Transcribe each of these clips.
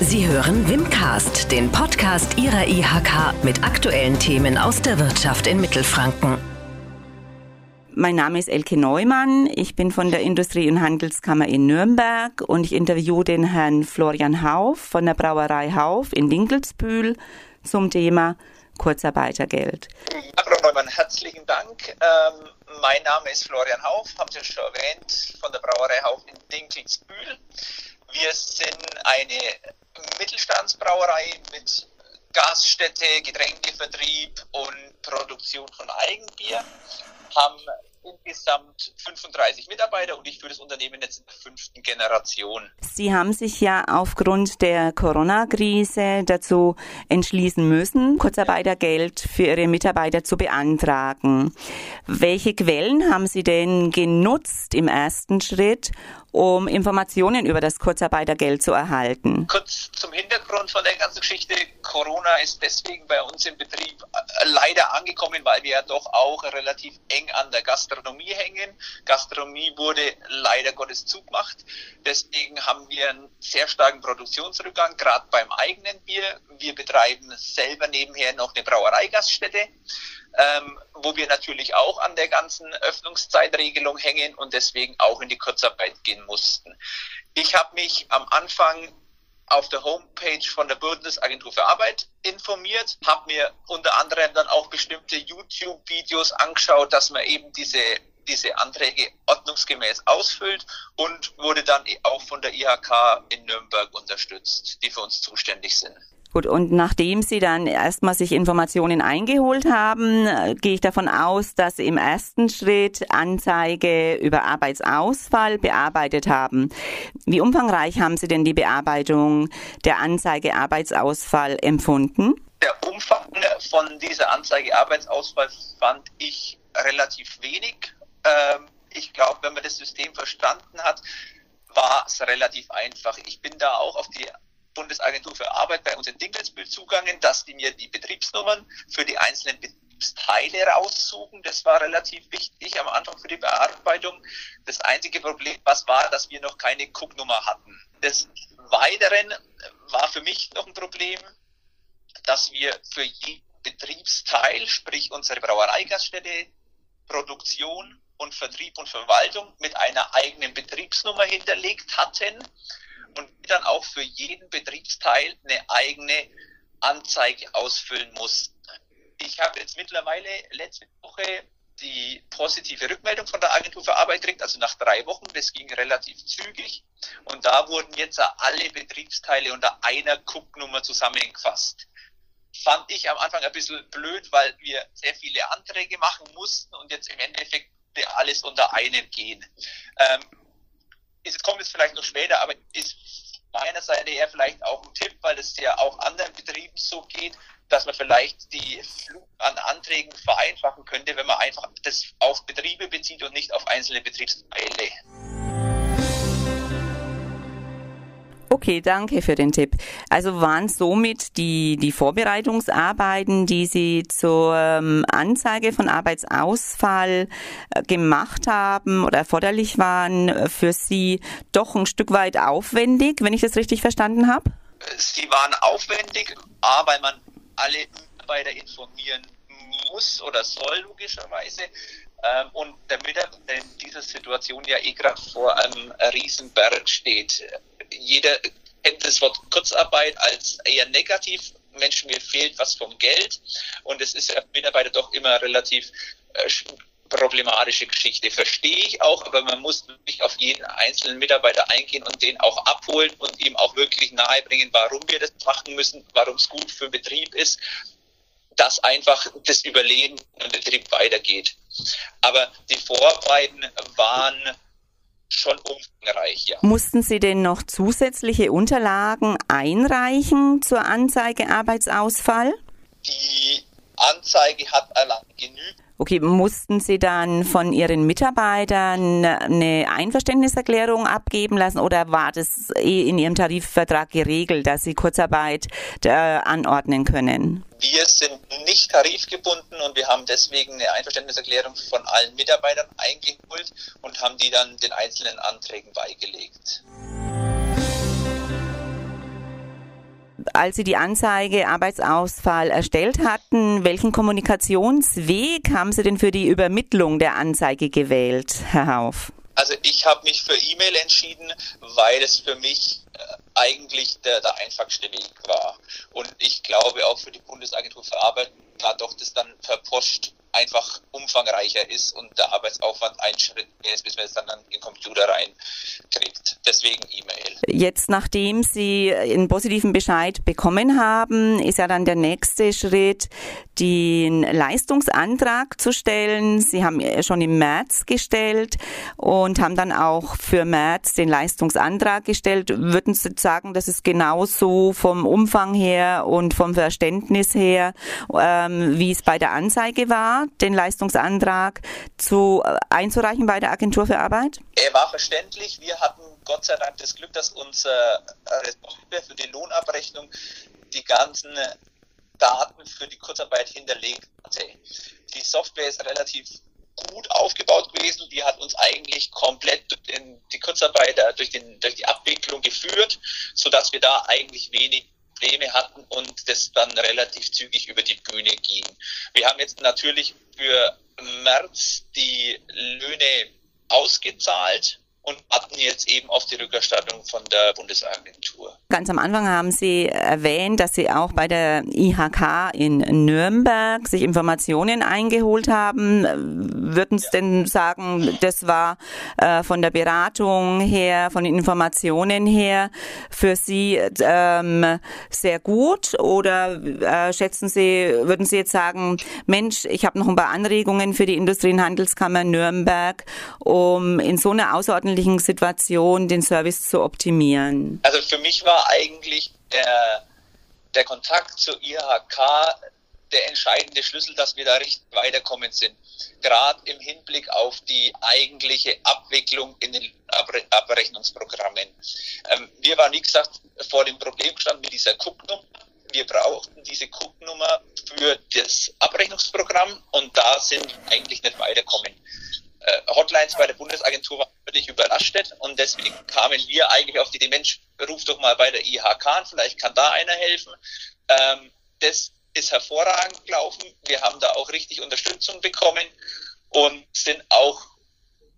Sie hören Wimcast, den Podcast Ihrer IHK mit aktuellen Themen aus der Wirtschaft in Mittelfranken. Mein Name ist Elke Neumann. Ich bin von der Industrie- und Handelskammer in Nürnberg und ich interviewe den Herrn Florian Hauf von der Brauerei Hauf in Dinkelsbühl zum Thema Kurzarbeitergeld. Frau Neumann, herzlichen Dank. Ähm, mein Name ist Florian Hauf, haben Sie schon erwähnt, von der Brauerei Hauf in Dinkelsbühl. Wir sind eine Mittelstandsbrauerei mit Gaststätte, Getränkevertrieb und Produktion von Eigenbier, haben insgesamt 35 Mitarbeiter und ich führe das Unternehmen jetzt in der fünften Generation. Sie haben sich ja aufgrund der Corona-Krise dazu entschließen müssen, Kurzarbeitergeld für Ihre Mitarbeiter zu beantragen. Welche Quellen haben Sie denn genutzt im ersten Schritt, um Informationen über das Kurzarbeitergeld zu erhalten? Kurz zum Hintergrund von der ganzen Geschichte. Corona ist deswegen bei uns im Betrieb leider angekommen, weil wir ja doch auch relativ eng an der Gastronomie hängen. Gastronomie wurde leider Gottes zugemacht. Deswegen haben wir einen sehr starken Produktionsrückgang, gerade beim eigenen Bier. Wir betreiben selber nebenher noch eine Brauereigaststätte ähm, wo wir natürlich auch an der ganzen Öffnungszeitregelung hängen und deswegen auch in die Kurzarbeit gehen mussten. Ich habe mich am Anfang auf der Homepage von der Bundesagentur für Arbeit informiert, habe mir unter anderem dann auch bestimmte YouTube-Videos angeschaut, dass man eben diese diese Anträge ordnungsgemäß ausfüllt und wurde dann auch von der IHK in Nürnberg unterstützt, die für uns zuständig sind. Gut, und nachdem Sie dann erstmal sich Informationen eingeholt haben, äh, gehe ich davon aus, dass Sie im ersten Schritt Anzeige über Arbeitsausfall bearbeitet haben. Wie umfangreich haben Sie denn die Bearbeitung der Anzeige Arbeitsausfall empfunden? Der Umfang von dieser Anzeige Arbeitsausfall fand ich relativ wenig. Ähm, ich glaube, wenn man das System verstanden hat, war es relativ einfach. Ich bin da auch auf die Bundesagentur für Arbeit bei uns in Dinkelsbühl zugangen, dass die mir die Betriebsnummern für die einzelnen Betriebsteile raussuchen. Das war relativ wichtig am Anfang für die Bearbeitung. Das einzige Problem, was war, dass wir noch keine Cooknummer hatten. Des Weiteren war für mich noch ein Problem, dass wir für jeden Betriebsteil, sprich unsere Brauereigaststätte, Produktion und Vertrieb und Verwaltung mit einer eigenen Betriebsnummer hinterlegt hatten und dann auch für jeden Betriebsteil eine eigene Anzeige ausfüllen mussten. Ich habe jetzt mittlerweile letzte Woche die positive Rückmeldung von der Agentur für Arbeit gekriegt, also nach drei Wochen, das ging relativ zügig. Und da wurden jetzt alle Betriebsteile unter einer Cook-Nummer zusammengefasst. Fand ich am Anfang ein bisschen blöd, weil wir sehr viele Anträge machen mussten und jetzt im Endeffekt alles unter einem gehen. Ähm, ist, kommt jetzt vielleicht noch später, aber ist meiner Seite eher vielleicht auch ein Tipp, weil es ja auch anderen Betrieben so geht, dass man vielleicht die Flug an Anträgen vereinfachen könnte, wenn man einfach das auf Betriebe bezieht und nicht auf einzelne Betriebsteile. Okay, danke für den Tipp. Also waren somit die, die Vorbereitungsarbeiten, die Sie zur ähm, Anzeige von Arbeitsausfall äh, gemacht haben oder erforderlich waren, äh, für Sie doch ein Stück weit aufwendig, wenn ich das richtig verstanden habe? Sie waren aufwendig, A, weil man alle Mitarbeiter informieren muss oder soll, logischerweise. Ähm, und der Mitarbeiter in dieser Situation ja eh gerade vor einem Riesenberg steht jeder kennt das Wort Kurzarbeit als eher negativ. Menschen, mir fehlt was vom Geld. Und es ist ja Mitarbeiter doch immer relativ äh, problematische Geschichte. Verstehe ich auch, aber man muss wirklich auf jeden einzelnen Mitarbeiter eingehen und den auch abholen und ihm auch wirklich nahebringen, warum wir das machen müssen, warum es gut für den Betrieb ist, dass einfach das Überleben im Betrieb weitergeht. Aber die Vorarbeiten waren schon umfangreich, ja. Mussten Sie denn noch zusätzliche Unterlagen einreichen zur Anzeige Arbeitsausfall? Die Anzeige hat allein genügt. Okay, mussten Sie dann von Ihren Mitarbeitern eine Einverständniserklärung abgeben lassen oder war das eh in Ihrem Tarifvertrag geregelt, dass Sie Kurzarbeit äh, anordnen können? Wir sind nicht tarifgebunden und wir haben deswegen eine Einverständniserklärung von allen Mitarbeitern eingeholt und haben die dann den einzelnen Anträgen beigelegt. Als Sie die Anzeige Arbeitsausfall erstellt hatten, welchen Kommunikationsweg haben Sie denn für die Übermittlung der Anzeige gewählt, Herr Hauf? Also ich habe mich für E-Mail entschieden, weil es für mich äh, eigentlich der, der einfachste Weg war. Und ich glaube auch für die Bundesagentur für Arbeit, da doch das dann per Post einfach umfangreicher ist und der Arbeitsaufwand ein Schritt mehr ist, bis man es dann in den Computer reinkriegt. Deswegen E-Mail. Jetzt, nachdem Sie einen positiven Bescheid bekommen haben, ist ja dann der nächste Schritt, den Leistungsantrag zu stellen. Sie haben schon im März gestellt und haben dann auch für März den Leistungsantrag gestellt. Würden Sie sagen, das ist genauso vom Umfang her und vom Verständnis her, ähm, wie es bei der Anzeige war? den Leistungsantrag zu, äh, einzureichen bei der Agentur für Arbeit? Er war verständlich. Wir hatten Gott sei Dank das Glück, dass unsere Software für die Lohnabrechnung die ganzen Daten für die Kurzarbeit hinterlegt hatte. Die Software ist relativ gut aufgebaut gewesen. Die hat uns eigentlich komplett den, die Kurzarbeiter durch, den, durch die Abwicklung geführt, sodass wir da eigentlich wenig Probleme hatten und das dann relativ zügig über die Bühne ging. Wir haben jetzt natürlich für März die Löhne ausgezahlt und warten jetzt eben auf die Rückerstattung von der Bundesagentur. Ganz am Anfang haben Sie erwähnt, dass Sie auch bei der IHK in Nürnberg sich Informationen eingeholt haben. Würden Sie denn sagen, das war äh, von der Beratung her, von den Informationen her für Sie ähm, sehr gut? Oder äh, schätzen Sie, würden Sie jetzt sagen, Mensch, ich habe noch ein paar Anregungen für die Industrie- und Handelskammer Nürnberg, um in so einer außerordentlichen Situation den Service zu optimieren? Also für mich war eigentlich der, der Kontakt zur IHK der entscheidende Schlüssel, dass wir da richtig weiterkommen sind. Gerade im Hinblick auf die eigentliche Abwicklung in den Abrechnungsprogrammen. Ähm, wir waren, wie gesagt, vor dem Problem gestanden mit dieser Cook-Nummer. Wir brauchten diese Cook-Nummer für das Abrechnungsprogramm und da sind wir eigentlich nicht weiterkommen. Äh, Hotlines bei der Bundesagentur waren völlig überlastet und deswegen kamen wir eigentlich auf die Idee, Mensch, ruf doch mal bei der IHK an, vielleicht kann da einer helfen. Ähm, das ist hervorragend gelaufen. Wir haben da auch richtig Unterstützung bekommen und sind auch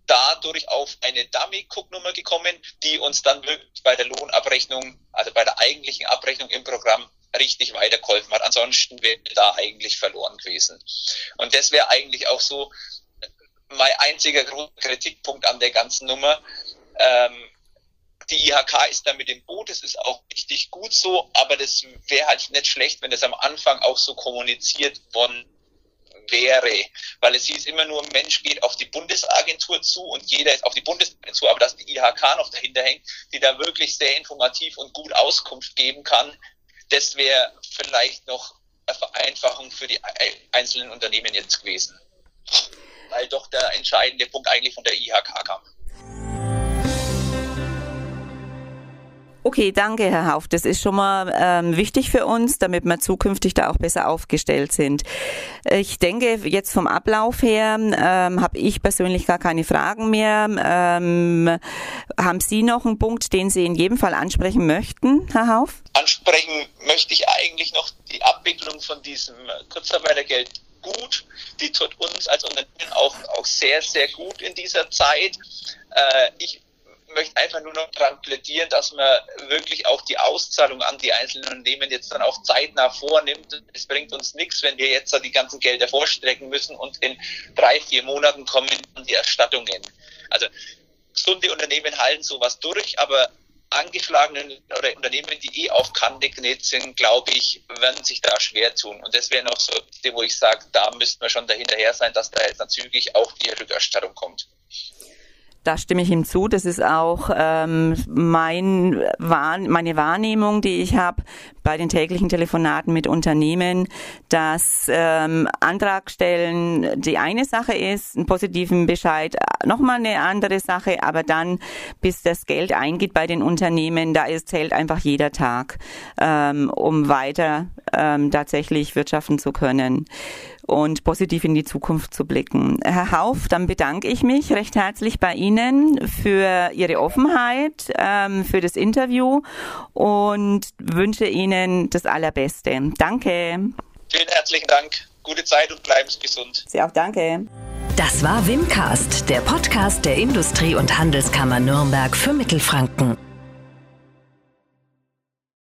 dadurch auf eine Dummy-Cook-Nummer gekommen, die uns dann wirklich bei der Lohnabrechnung, also bei der eigentlichen Abrechnung im Programm richtig weitergeholfen hat. Ansonsten wäre da eigentlich verloren gewesen. Und das wäre eigentlich auch so mein einziger Kritikpunkt an der ganzen Nummer. Ähm, die IHK ist da mit dem Boot, das ist auch richtig gut so, aber das wäre halt nicht schlecht, wenn das am Anfang auch so kommuniziert worden wäre, weil es hieß immer nur, Mensch geht auf die Bundesagentur zu und jeder ist auf die Bundesagentur, aber dass die IHK noch dahinter hängt, die da wirklich sehr informativ und gut Auskunft geben kann, das wäre vielleicht noch eine Vereinfachung für die einzelnen Unternehmen jetzt gewesen weil doch der entscheidende Punkt eigentlich von der IHK kam. Okay, danke, Herr Hauf. Das ist schon mal ähm, wichtig für uns, damit wir zukünftig da auch besser aufgestellt sind. Ich denke, jetzt vom Ablauf her ähm, habe ich persönlich gar keine Fragen mehr. Ähm, haben Sie noch einen Punkt, den Sie in jedem Fall ansprechen möchten, Herr Hauf? Ansprechen möchte ich eigentlich noch die Abwicklung von diesem Kurzarbeitergeld gut. Die tut uns als Unternehmen auch, auch sehr, sehr gut in dieser Zeit. Äh, ich möchte einfach nur noch daran plädieren, dass man wirklich auch die Auszahlung an die einzelnen Unternehmen jetzt dann auch zeitnah vornimmt. Es bringt uns nichts, wenn wir jetzt die ganzen Gelder vorstrecken müssen und in drei, vier Monaten kommen die Erstattungen. Also gesunde Unternehmen halten sowas durch, aber angeschlagenen oder Unternehmen, die eh auf Kante genäht sind, glaube ich, werden sich da schwer tun. Und das wäre noch so, wo ich sage, da müssten wir schon dahinterher sein, dass da jetzt dann zügig auch die Rückerstattung kommt. Da stimme ich ihm zu. Das ist auch ähm, mein, meine Wahrnehmung, die ich habe bei den täglichen Telefonaten mit Unternehmen, dass ähm, Antrag stellen die eine Sache ist, einen positiven Bescheid nochmal eine andere Sache, aber dann, bis das Geld eingeht bei den Unternehmen, da ist, zählt einfach jeder Tag, ähm, um weiter ähm, tatsächlich wirtschaften zu können. Und positiv in die Zukunft zu blicken. Herr Hauf, dann bedanke ich mich recht herzlich bei Ihnen für Ihre Offenheit, ähm, für das Interview und wünsche Ihnen das Allerbeste. Danke. Vielen herzlichen Dank. Gute Zeit und bleiben Sie gesund. Sie auch danke. Das war Wimcast, der Podcast der Industrie- und Handelskammer Nürnberg für Mittelfranken.